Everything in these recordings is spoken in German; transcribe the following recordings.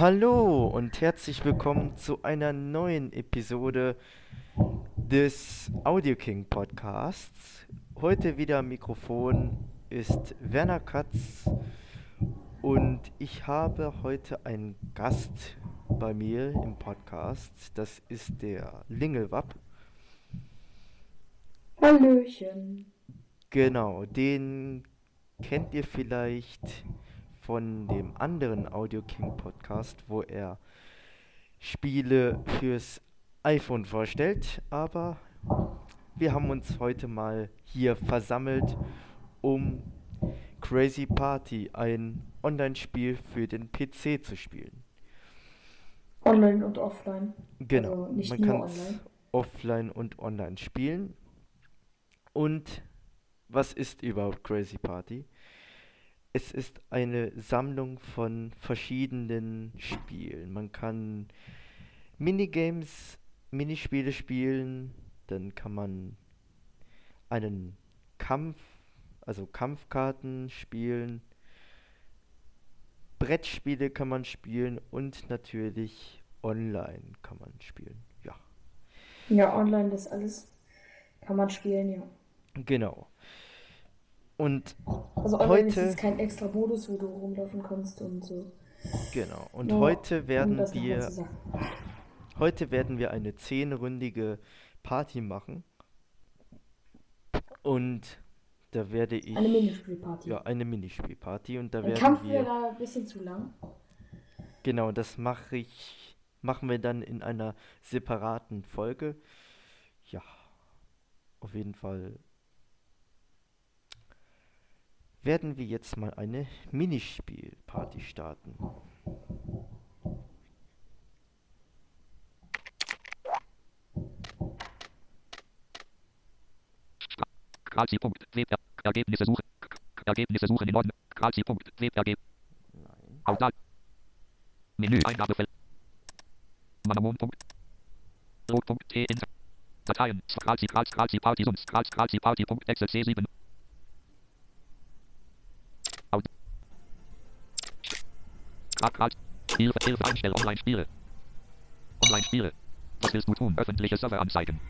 Hallo und herzlich willkommen zu einer neuen Episode des Audio King Podcasts. Heute wieder am Mikrofon ist Werner Katz und ich habe heute einen Gast bei mir im Podcast. Das ist der Lingelwapp. Hallöchen. Genau, den kennt ihr vielleicht von dem anderen Audio King Podcast, wo er Spiele fürs iPhone vorstellt. Aber wir haben uns heute mal hier versammelt, um Crazy Party, ein Online-Spiel für den PC zu spielen. Online und offline. Genau, Also man kann es offline und online spielen. Und was ist überhaupt Crazy Party? Es ist eine Sammlung von verschiedenen Spielen. Man kann Minigames, Minispiele spielen, dann kann man einen Kampf, also Kampfkarten spielen, Brettspiele kann man spielen und natürlich online kann man spielen. Ja, Ja, online das alles kann man spielen, ja. genau. Und Also online ist Heute- jetzt kein extra Modus, wo du rumlaufen kannst und so. genau, und Nur heute um werden mal wir. Heute werden wir eine zehnründige Party machen. Und da werde ich. Eine Minispielparty. Ja, eine Minispielparty. Und da Ein werden Kampf wäre wir. da ein bisschen zu lang. Genau, das mache ich. Machen wir dann in einer separaten Folge. Ja, auf jeden Fall werden wir jetzt mal eine Minispielparty starten. Grazi.web Ergebnisse suchen. Ergebnisse suchen in Ordnung. Grazi.web Ergebnisse. Nein. Auswahl. Menü Eingabefeld. Manamon. Rot.t in Dateien. Grazi Grazi Grazi Party sonst Grazi Grazi Party.exe C7. Aus. Grad. Hilfe Hilfe einstellen Online Spiele. Online Spiele. Was willst du tun? Öffentliche Server anzeigen.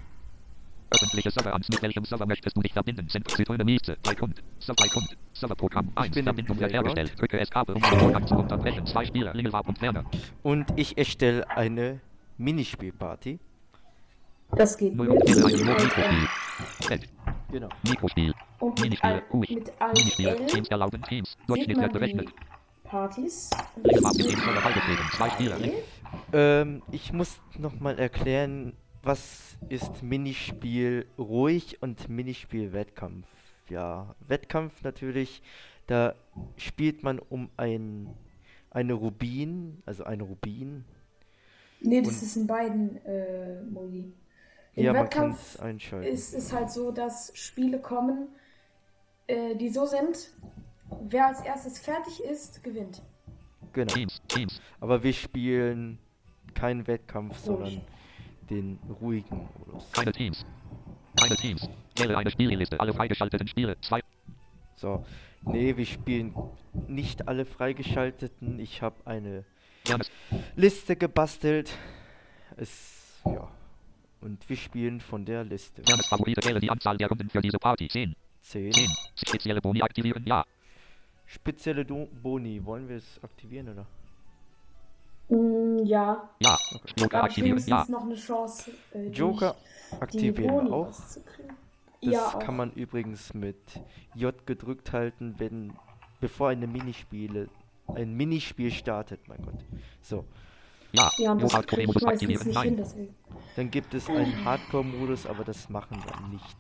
Öffentliche Server ans mit welchem Server möchtest du dich verbinden? Sind Zitrone Mieze. Bei Kund. Server bei Kund. Serverprogramm 1. bin im Verbindung hergestellt. Drücke Escape um den Vorgang zu unterbrechen. Zwei Spieler. Lingelwab und Werner. Und ich erstelle eine Minispielparty. Das geht. Feld. Genau. Mikrospiel. und mit, Minispiel. Al- Ruhig. mit Minispiel. AL Teams erlauben Teams. Durchschnitt wird berechnet. Partys. Link. Ähm, ich muss nochmal erklären, was ist Minispiel ruhig und Minispiel Wettkampf. Ja, Wettkampf natürlich, da spielt man um ein, eine Rubin, also ein Rubin. Nee, das Und- ist in beiden äh, Modi. Im ja, Wettkampf ist es halt so, dass Spiele kommen, äh, die so sind, wer als erstes fertig ist, gewinnt. genau. Teams. Teams. Aber wir spielen keinen Wettkampf, Ruhig. sondern den ruhigen Modus. Keine Teams. Keine Teams. Wähle eine Spielliste. Alle freigeschalteten Spiele. Zwei. So, nee, wir spielen nicht alle freigeschalteten. Ich habe eine Wernes. Liste gebastelt. Es, ja. Und wir spielen von der Liste. Wernes Favorite. Wähle die Anzahl der Runden für diese Party. 10. 10. 10. Spezielle Boni aktivieren. Ja. Spezielle Do Boni. Wollen wir es aktivieren oder? Mm, ja, Ja. da Joker aktivieren. Ja. noch eine Chance, äh, Joker aktivieren auch. Das ja, auch. kann man übrigens mit J gedrückt halten, wenn bevor eine Minispiele ein Minispiel startet, mein Gott. So, Ja. ja, das ich Modus aktivieren. nicht hin, Nein. deswegen. dann gibt es einen Hardcore-Modus, aber das machen wir nicht.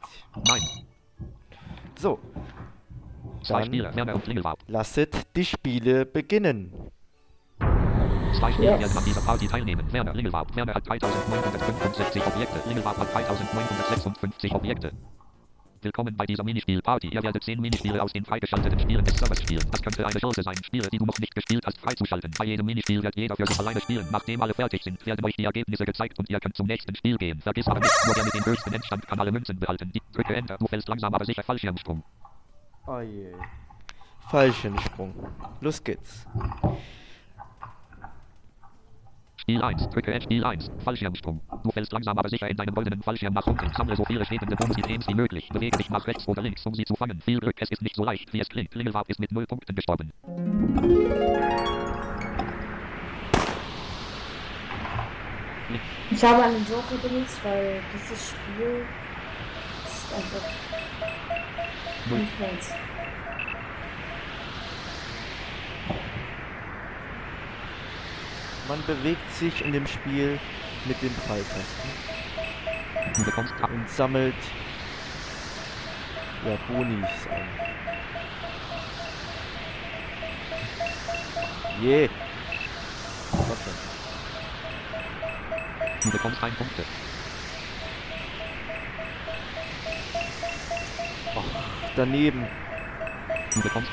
Nein. So, Dann- Spieler. Werner und Lingelwab. lasset die Spiele beginnen. Zwei Spieler Yes. werden an dieser Party teilnehmen. Werner Lingelwab. Werner hat 3965 Objekte. Lingelwab hat 3956 Objekte. Willkommen bei dieser Minispielparty. Ihr werdet 10 Minispiele aus den freigeschalteten Spielen des Servers spielen. Das könnte eine Chance sein, Spiele, die du noch nicht gespielt hast, freizuschalten. Bei jedem Minispiel wird jeder für sich alleine spielen. Nachdem alle fertig sind, werden euch die Ergebnisse gezeigt und ihr könnt zum nächsten Spiel gehen. Vergiss aber nicht, nur der mit dem höchsten Endstand kann alle Münzen behalten. Die drücke Enter, du fällst langsam aber sicher Fallschirmsprung. Oh je. Fallschirmsprung. Los geht's. Spiel 1. Drücke Spiel 1. Fallschirmsprung. Du fällst langsam aber sicher in deinen goldenen Fallschirm nach unten. Sammle so viele schwebende Bonus-Items wie möglich. Bewege dich nach rechts oder links, um sie zu fangen. Viel Glück, es ist nicht so leicht, wie es klingt. Klingelwab ist mit 0 Punkten gestorben. Ich habe einen Joker benutzt, weil dieses Spiel ist einfach Null. nicht meins. Man bewegt sich in dem Spiel mit den Pfeiltasten und sammelt ja, Bonis ein. Je. Warte. Du bekommst 1 Punkte. Daneben. Bekommst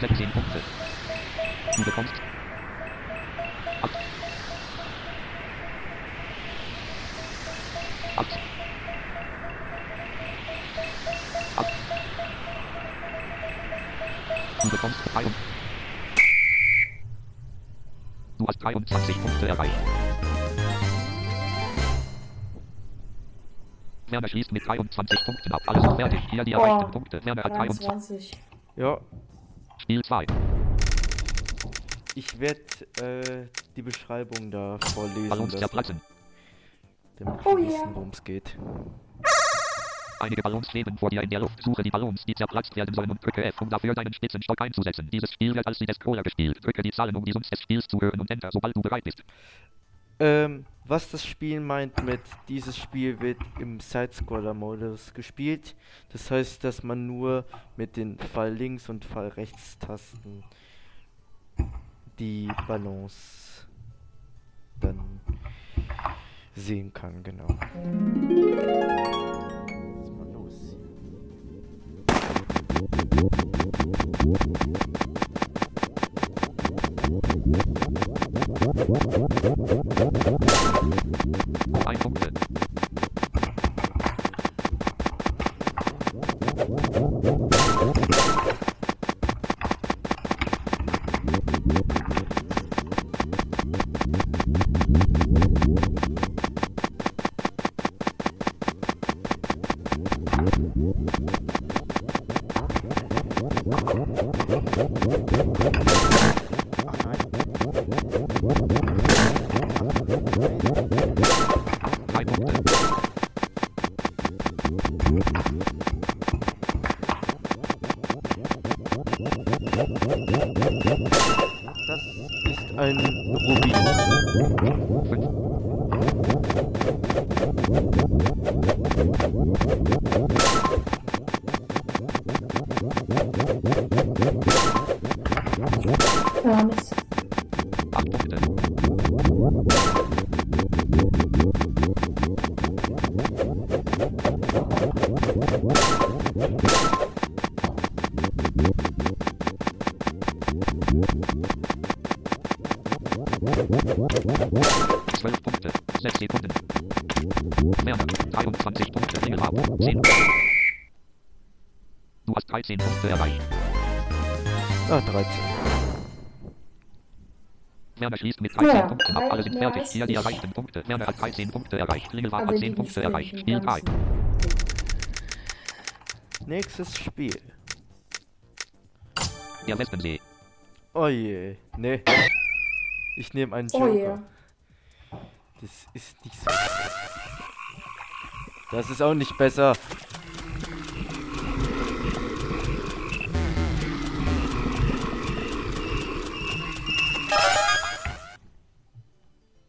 16 Punkte. Du bekommst. Acht. Acht. Acht. Du bekommst 3 und Du hast 23 Punkte erreicht. Werner schließt mit 23 Punkten ab. Alles ist fertig. Hier die Oh. erreichten Punkte. Werner hat 23. 23. Ja, Spiel 2. ich werde äh, die Beschreibung da vorlesen Ballons zerplatzen. damit Oh wissen, worum es geht. Einige Ballons schweben vor dir in der Luft. Suche die Ballons, die zerplatzt werden sollen und drücke F, um dafür deinen Spitzenstock einzusetzen. Dieses Spiel wird als die des Scroller gespielt. Drücke die Zahlen, um die Sums des Spiels zu hören und Enter, sobald du bereit bist. Ähm, was das Spiel meint mit dieses Spiel wird im Sidescroller-Modus gespielt. Das heißt, dass man nur mit den Fall links und Fall rechts Tasten die Balance dann sehen kann, genau. Ist mal los? Ein Punkte. Drei 12 Punkte, 6 Sekunden. Werner, 23 Punkte, Engelhardt, 10. Du hast 13 Punkte erreicht. Ah, 13. Werner schließt mit 13 ja, Punkten ab. Alle sind fertig. Hier die erreichten Punkte. Werner hat 13 Punkte erreicht. Engelhardt hat 10 Punkte erreicht. Spiel 3. Nächstes Spiel. Der Wespensee. Oh je. Nee. Ich nehme einen Oh Joker. yeah. Das ist nicht so. Das ist auch nicht besser.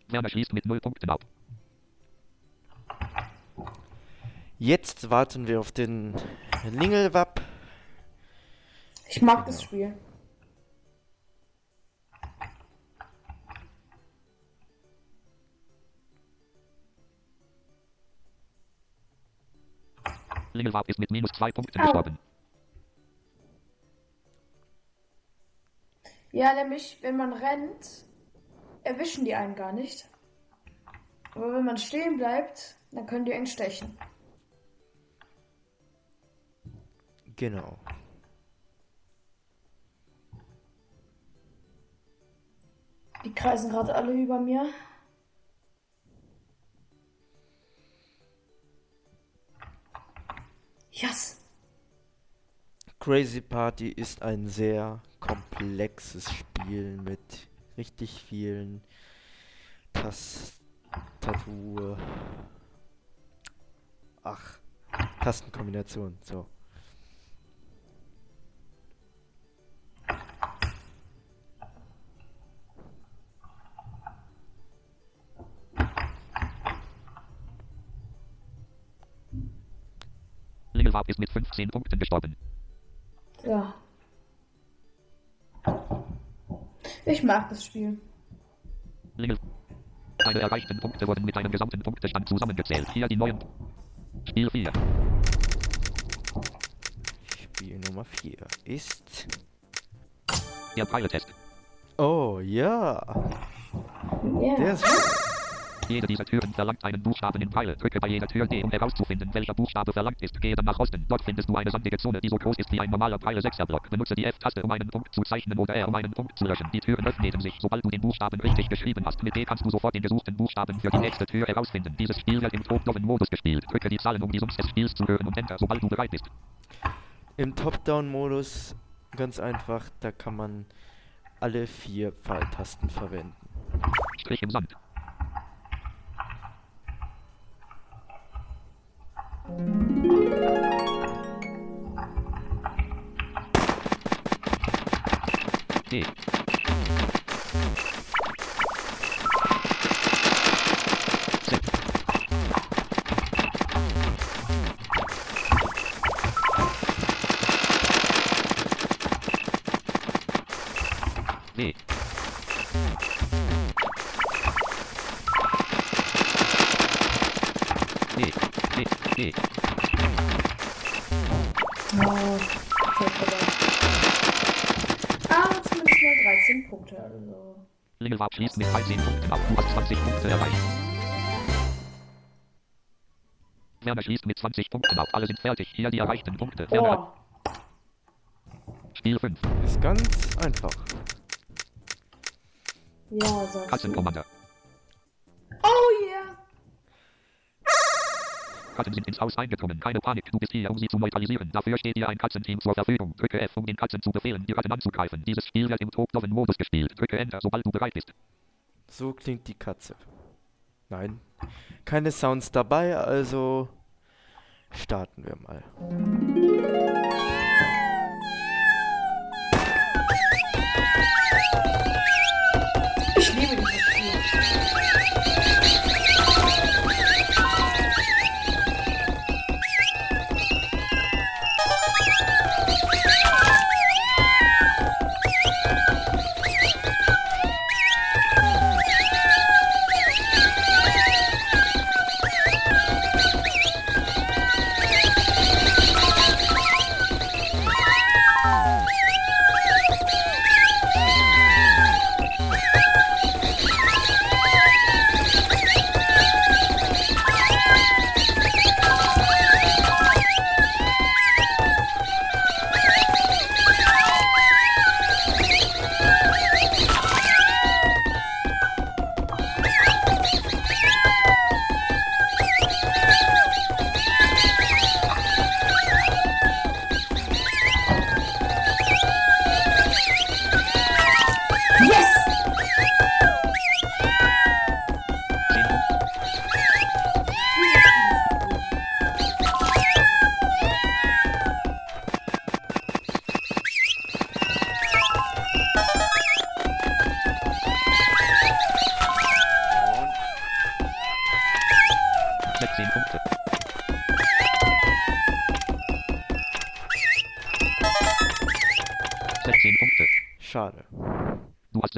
Werner schließt mit 0 Punkten ab. Jetzt warten wir auf den Lingelwapp. Ich mag genau. das Spiel. Lingelwapp ist mit minus zwei Punkten Au. gestorben. Ja, nämlich, wenn man rennt, erwischen die einen gar nicht. Aber wenn man stehen bleibt, dann können die einen stechen. Genau. Die kreisen gerade alle über mir. Yes! Crazy Party ist ein sehr komplexes Spiel mit richtig vielen Tastatur. Ach, Tastenkombinationen. So. Lingelwab ist mit 15 Punkten gestorben. Ja. Ich mag das Spiel. Lingel. Deine erreichten Punkte wurden mit deinem gesamten Punktestand zusammengezählt. Hier die neuen. Spiel 4. Spiel Nummer 4 ist. Der Pilotest. Oh ja, Ja. der ist Jede dieser Türen verlangt einen Buchstaben in Pfeile. Drücke bei jeder Tür D, um herauszufinden, welcher Buchstabe verlangt ist. Gehe dann nach Osten. Dort findest du eine sandige Zone, die so groß ist wie ein normaler Pfeile 6er Block. Benutze die F-Taste, um einen Punkt zu zeichnen oder R, um einen Punkt zu löschen. Die Türen öffnen sich, sobald du den Buchstaben richtig geschrieben hast. Mit D kannst du sofort den gesuchten Buchstaben für die nächste Tür herausfinden. Dieses Spiel wird im Top-Down-Modus gespielt. Drücke die Zahlen, um die Sums des Spiels zu hören und Enter, sobald du bereit bist. im Top-Down-Modus ganz einfach. Da kann man alle vier Pfeiltasten verwenden. Strich im Sand. D. Mit 13 Punkten ab. Du hast 20 Punkte erreicht. Werner schließt mit 20 Punkten ab. Alle sind fertig. Hier die erreichten Punkte. Werner, Oh, Spiel 5. Ist ganz einfach. ja, sagst du. Katzenkommando. Oh yeah! Katzen sind ins Haus eingedrungen. Keine Panik. Du bist hier, um sie zu neutralisieren. Dafür steht dir ein Katzenteam zur Verfügung. Drücke F, um den Katzen zu befehlen, die Ratten anzugreifen. Dieses Spiel wird im Top-Down-Modus gespielt. Drücke Enter, sobald du bereit bist. So klingt die Katze. Nein, keine Sounds dabei, also starten wir mal.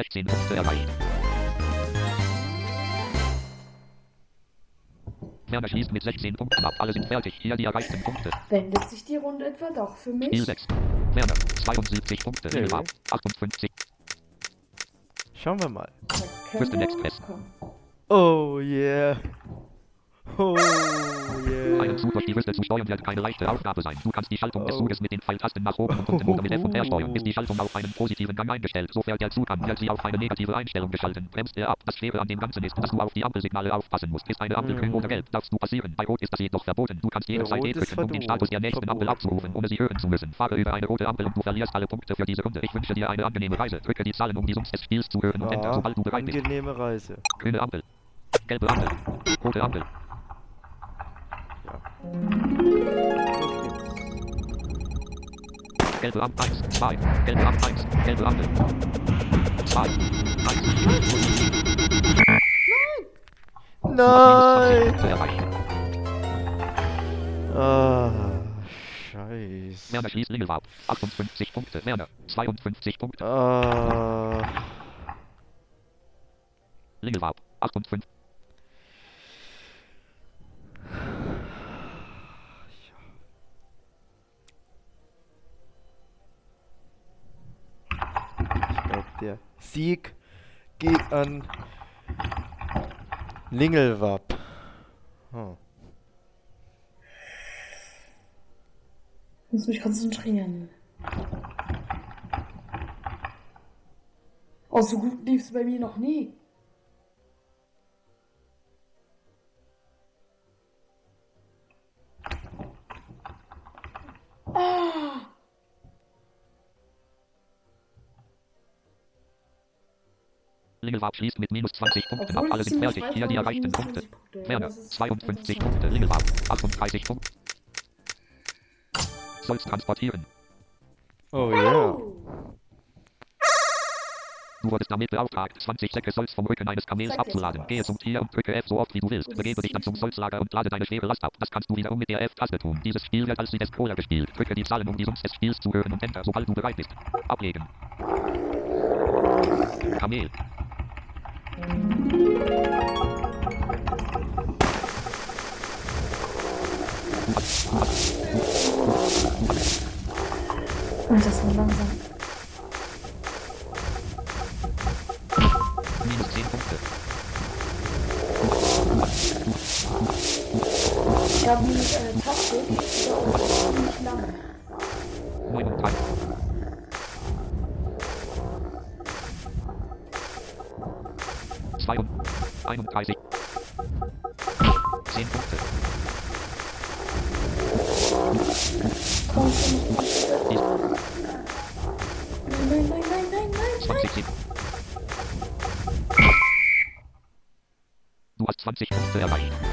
16 Punkte erreicht. Werner schließt mit 16 Punkten ab. Alle sind fertig. Hier die erreichten Punkte. Wendet sich die Runde etwa doch für Spiel mich? 6. Werner, 72 Punkte. Nö. Lillewapp, 58. Schauen wir mal. Wir Express. Oh yeah. Oh Einen yeah. Zug durch die Wüste zu steuern wird keine leichte Aufgabe sein. Du kannst die Schaltung des Oh. Zuges mit den Pfeiltasten nach oben und unten oder mit F und R steuern. Ist die Schaltung auf einen positiven Gang eingestellt, so fährt der Zug an. Wird sie auf eine negative Einstellung geschalten, bremst er ab. Das Schwere an dem Ganzen ist, dass du auf die Ampelsignale aufpassen musst. Ist eine Ampel grün oder gelb, darfst du passieren. Bei Rot ist das jedoch verboten. Du kannst jederzeit E drücken, um den. Status der nächsten Ampel abzurufen, ohne sie hören zu müssen. Fahre über eine rote Ampel und du verlierst alle Punkte für diese Runde. Ich wünsche dir eine angenehme Reise. Drücke die Zahlen, um die Summs des Spiels zu hören und enter, Ja, sobald du bereit bist. angenehme Reise. Grüne Ampel. Gelbe Ampel. Rote Ampel. Gelbe Ampel 1, 2. Gelbe Ampel 1. Gelbe Ampel. 2. 1. Nein! Erreicht. Ah, scheiße. Werner schließt Lingelwab. 58 Punkte. Werner. 52 Punkte. Ah, Lingelwab. 58. ich glaube, der Sieg geht an Lingelwapp. Hm. Ich muss mich konzentrieren. Oh, so gut lief es bei mir noch nie. Lingelwab schließt mit minus 20 Punkten ab. obwohl Alle es sind fertig. Hier die erreichten Punkte. 20 Punkte. Werner. das ist 52 interessant. Punkte. Lingelwab. 38 Punkte. Sollst transportieren. Oh ja. Oh. Du wurdest damit beauftragt, 20 Säcke Solz vom Rücken eines Kamels Sag jetzt abzuladen. Gehe zum Tier und drücke F so oft wie du willst. Das Begebe dich dann zum Solzlager und lade deine schwere Last ab. Das kannst du wiederum mit der F-Taste tun. Dieses Spiel wird als Sieg des Cola gespielt. Drücke die Zahlen, um die Summs des Spiels zu hören und Enter, sobald du bereit bist. Ablegen. Kamel. Ach, das war langsam. Minus 10 Punkte. Ich habe eine Taktik, die dauert ziemlich lange. 31. 10 Punkte. Nein, nein, nein, nein, nein, nein. 20 Sekunden. Du hast 20 Punkte erreicht.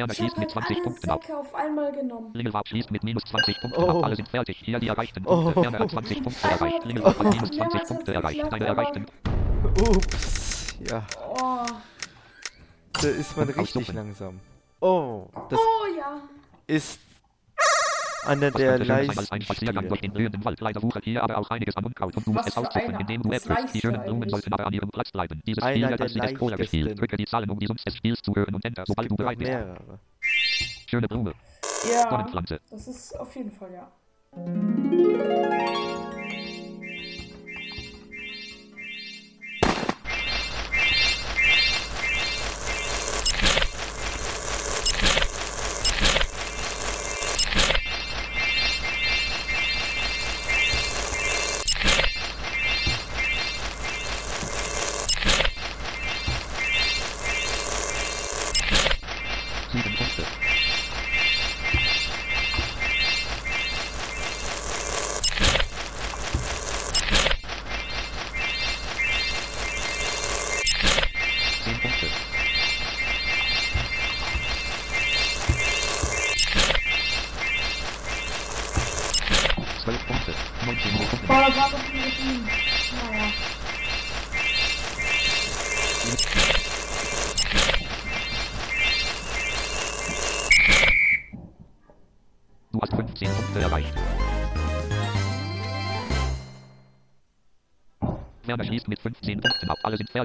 Werner Ich schließt mit halt 20 alle Punkten ab. Auf einmal genommen. Lingelwab schließt mit minus 20 Punkten Oh. ab. Alle sind fertig. Hier die erreichten Punkte. Oh. Werner hat 20 Punkte Also, erreicht. Lingelwab hat minus 20 mehrmals Punkte erreicht. Deine erreichten Ups. Ja, Oh, da ist man Und richtig langsam. Oh, das oh ja. ist einer der leichtesten einer? indem du Das F drückst. Die schönen Leichte Blumen eigentlich. sollten aber an ihrem Platz bleiben. Dieses Einer Spiel wird der als Sieg des Cola gespielt. leichtesten. Drücke die Zahlen, um die Summs des Spiels zu hören und Enter, sobald du bereit bist. mehrere. Schöne Blume. Ja, Sonnenpflanze. das ist auf jeden Fall ja.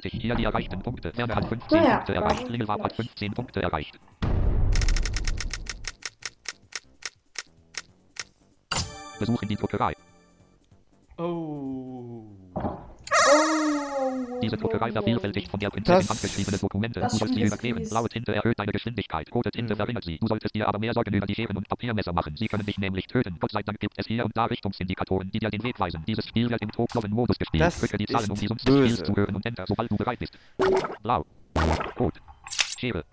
Fertig. Hier die erreichten Punkte. Werner hat 15 Naja, Punkte erreicht. Lingelwab hat gleich. 15 Punkte erreicht. Besuchen die Druckerei. Das- handgeschriebene Dokumente. das Du sollst sie ist. Blaue Tinte erhöht deine Geschwindigkeit. Rote Tinte verringert sie. Du solltest dir aber mehr Sorgen über die Scheren und Papiermesser machen. Sie können dich nämlich töten. Gott sei Dank gibt es hier und da Richtungsindikatoren, die dir den Weg weisen. Dieses Spiel wird im Tokloven-Modus gespielt. Das Drücke die Zahlen, um die Summen des Spiels zu hören und Enter, sobald du bereit bist. Blau. Rot. Schere.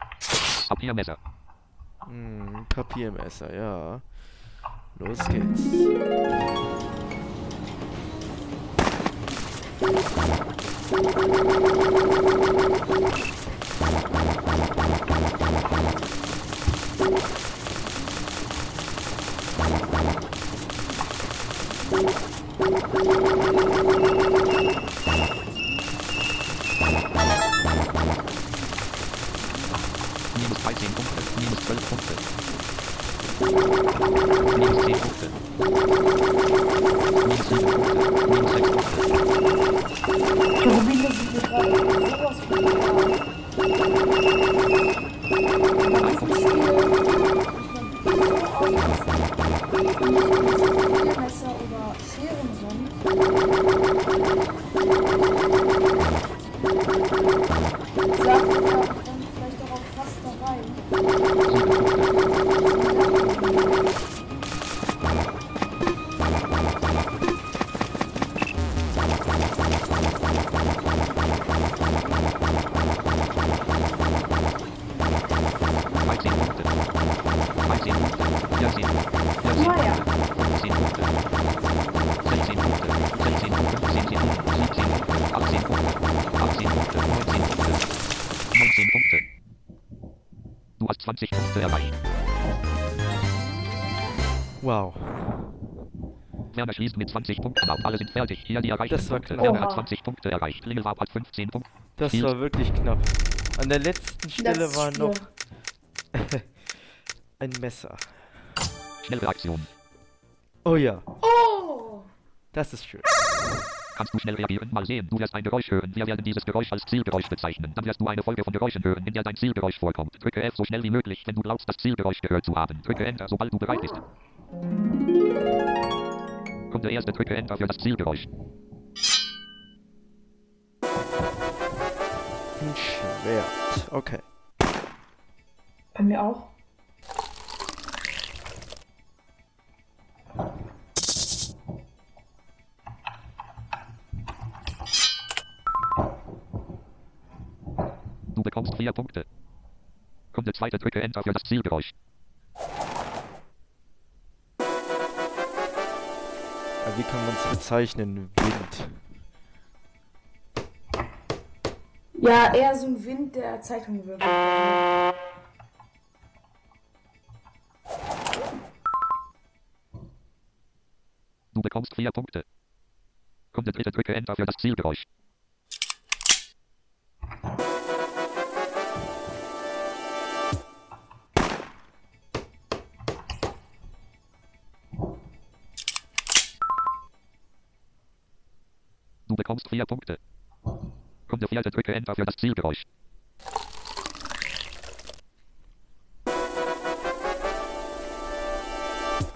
Papiermesser. Hm, Papiermesser, ja. Los geht's. Minus 13 Punkte. Minus 12 Punkte. Minus 10 Punkte. Minus 7 Punkte. Minus 6 Punkte. Die Rubine sind mir gerade sowas von Papiermesser oder Scheren sind. Sagt mir 20 Punkte erreicht. Wow. Werner schließt mit 20 Punkten ab. Alle sind fertig. Hier die erreichten Das war Punkte. knapp. Werner hat Oha. 20 Punkte erreicht. Lingelwab hat 15 Punkte. Das Viel- war wirklich knapp. An der letzten Stelle Das war noch ein Messer. Schnellreaktion. Oh ja, Oh! das ist schön. Kannst du schnell reagieren? Mal sehen. Du wirst ein Geräusch hören. Wir werden dieses Geräusch als Zielgeräusch bezeichnen. Dann wirst du eine Folge von Geräuschen hören, in der dein Zielgeräusch vorkommt. Drücke F so schnell wie möglich, wenn du glaubst, das Zielgeräusch gehört zu haben. Drücke Enter, sobald du bereit bist. Kommt der erste, drücke Enter für das Zielgeräusch. Ein Schwert. Okay. Bei mir auch. Bekommst vier Punkte. Kommt der zweite, drücke Enter für das Zielgeräusch. Wie kann man es bezeichnen? Wind. Ja, eher so ein Wind, der Zeitung wirkt. Du bekommst vier Punkte. Kommt der dritte, drücke Enter für das Zielgeräusch. Bekommst vier Punkte. Kommt der vierte, drücke Enter für das Zielgeräusch.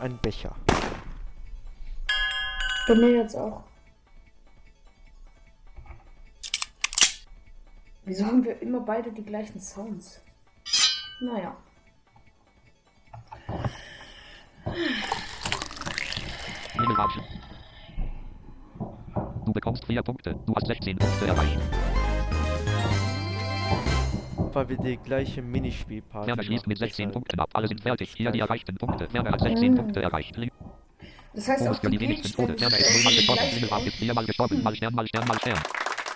Ein Becher. Bei mir jetzt auch. Wieso haben wir immer beide die gleichen Sounds? Naja. Mingelwatschen. Du bekommst vier Punkte. Du hast 16 Punkte erreicht. Weil wir die gleiche Minispielparty Werner schließt mit 16 deshalb Punkten ab. Alle sind fertig. Hier die erreichten Punkte. Werner hat 16 Mm. Punkte erreicht. Das heißt auch die wenigsten Tode. Werner ist nullmal gestorben. Lingelwab ist viermal gestorben. Mal Stern, mal Stern, mal Stern.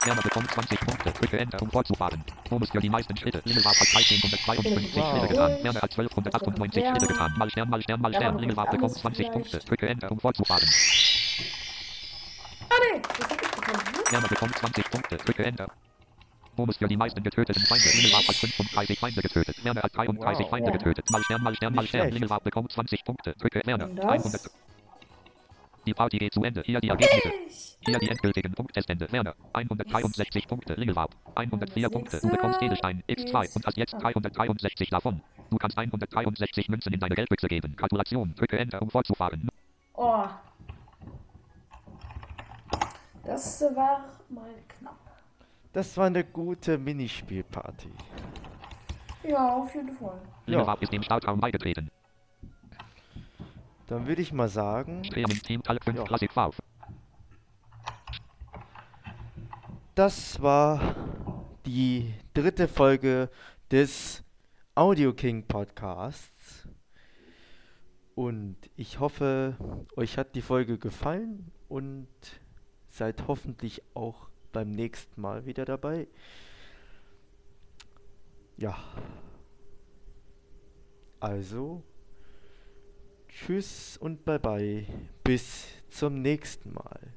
Werner bekommt 20 Punkte. Drücke Enter, um fortzufahren. Bonus für die meisten Schritte. Lingelwab hat 1352 Wow. Schritte getan. Werner hat 1298 Schritte getan. Mal Stern, mal Stern, mal Stern. Lingelwab bekommt 20 Punkte. Drücke Enter, um fortzufahren. Ah nee, Werner bekommt 20 Punkte. Drücke Enter. Bonus für die meisten getöteten Feinde. Lingelwab hat 35 Feinde getötet. Werner hat 33 Wow. Feinde getötet. Mal Stern, mal Stern, mal Stern. Lingelwab bekommt 20 Punkte. Drücke Werner. Und 100. das? Die Party geht zu Ende. Hier die Ergebnisse. Hier die endgültigen Punktestände. Werner, 163 Punkte. Ringelwab, 104 Das Punkte. Du bekommst Edelstein ist- X2 und hast jetzt 363 davon. Du kannst 163 Münzen in deine Geldbüchse geben. Gratulation. Drücke Enter, um fortzufahren. Oh. Das war mal knapp. Das war eine gute Minispielparty. Ja, auf jeden Fall. Ringelwab ist dem Startraum beigetreten. Dann würde ich mal sagen, Trainingsteam Talk 5 Ja. Das war die dritte Folge des Audio King Podcasts. Und ich hoffe, euch hat die Folge gefallen und seid hoffentlich auch beim nächsten Mal wieder dabei. Ja. Also, tschüss und bye bye. Bis zum nächsten Mal.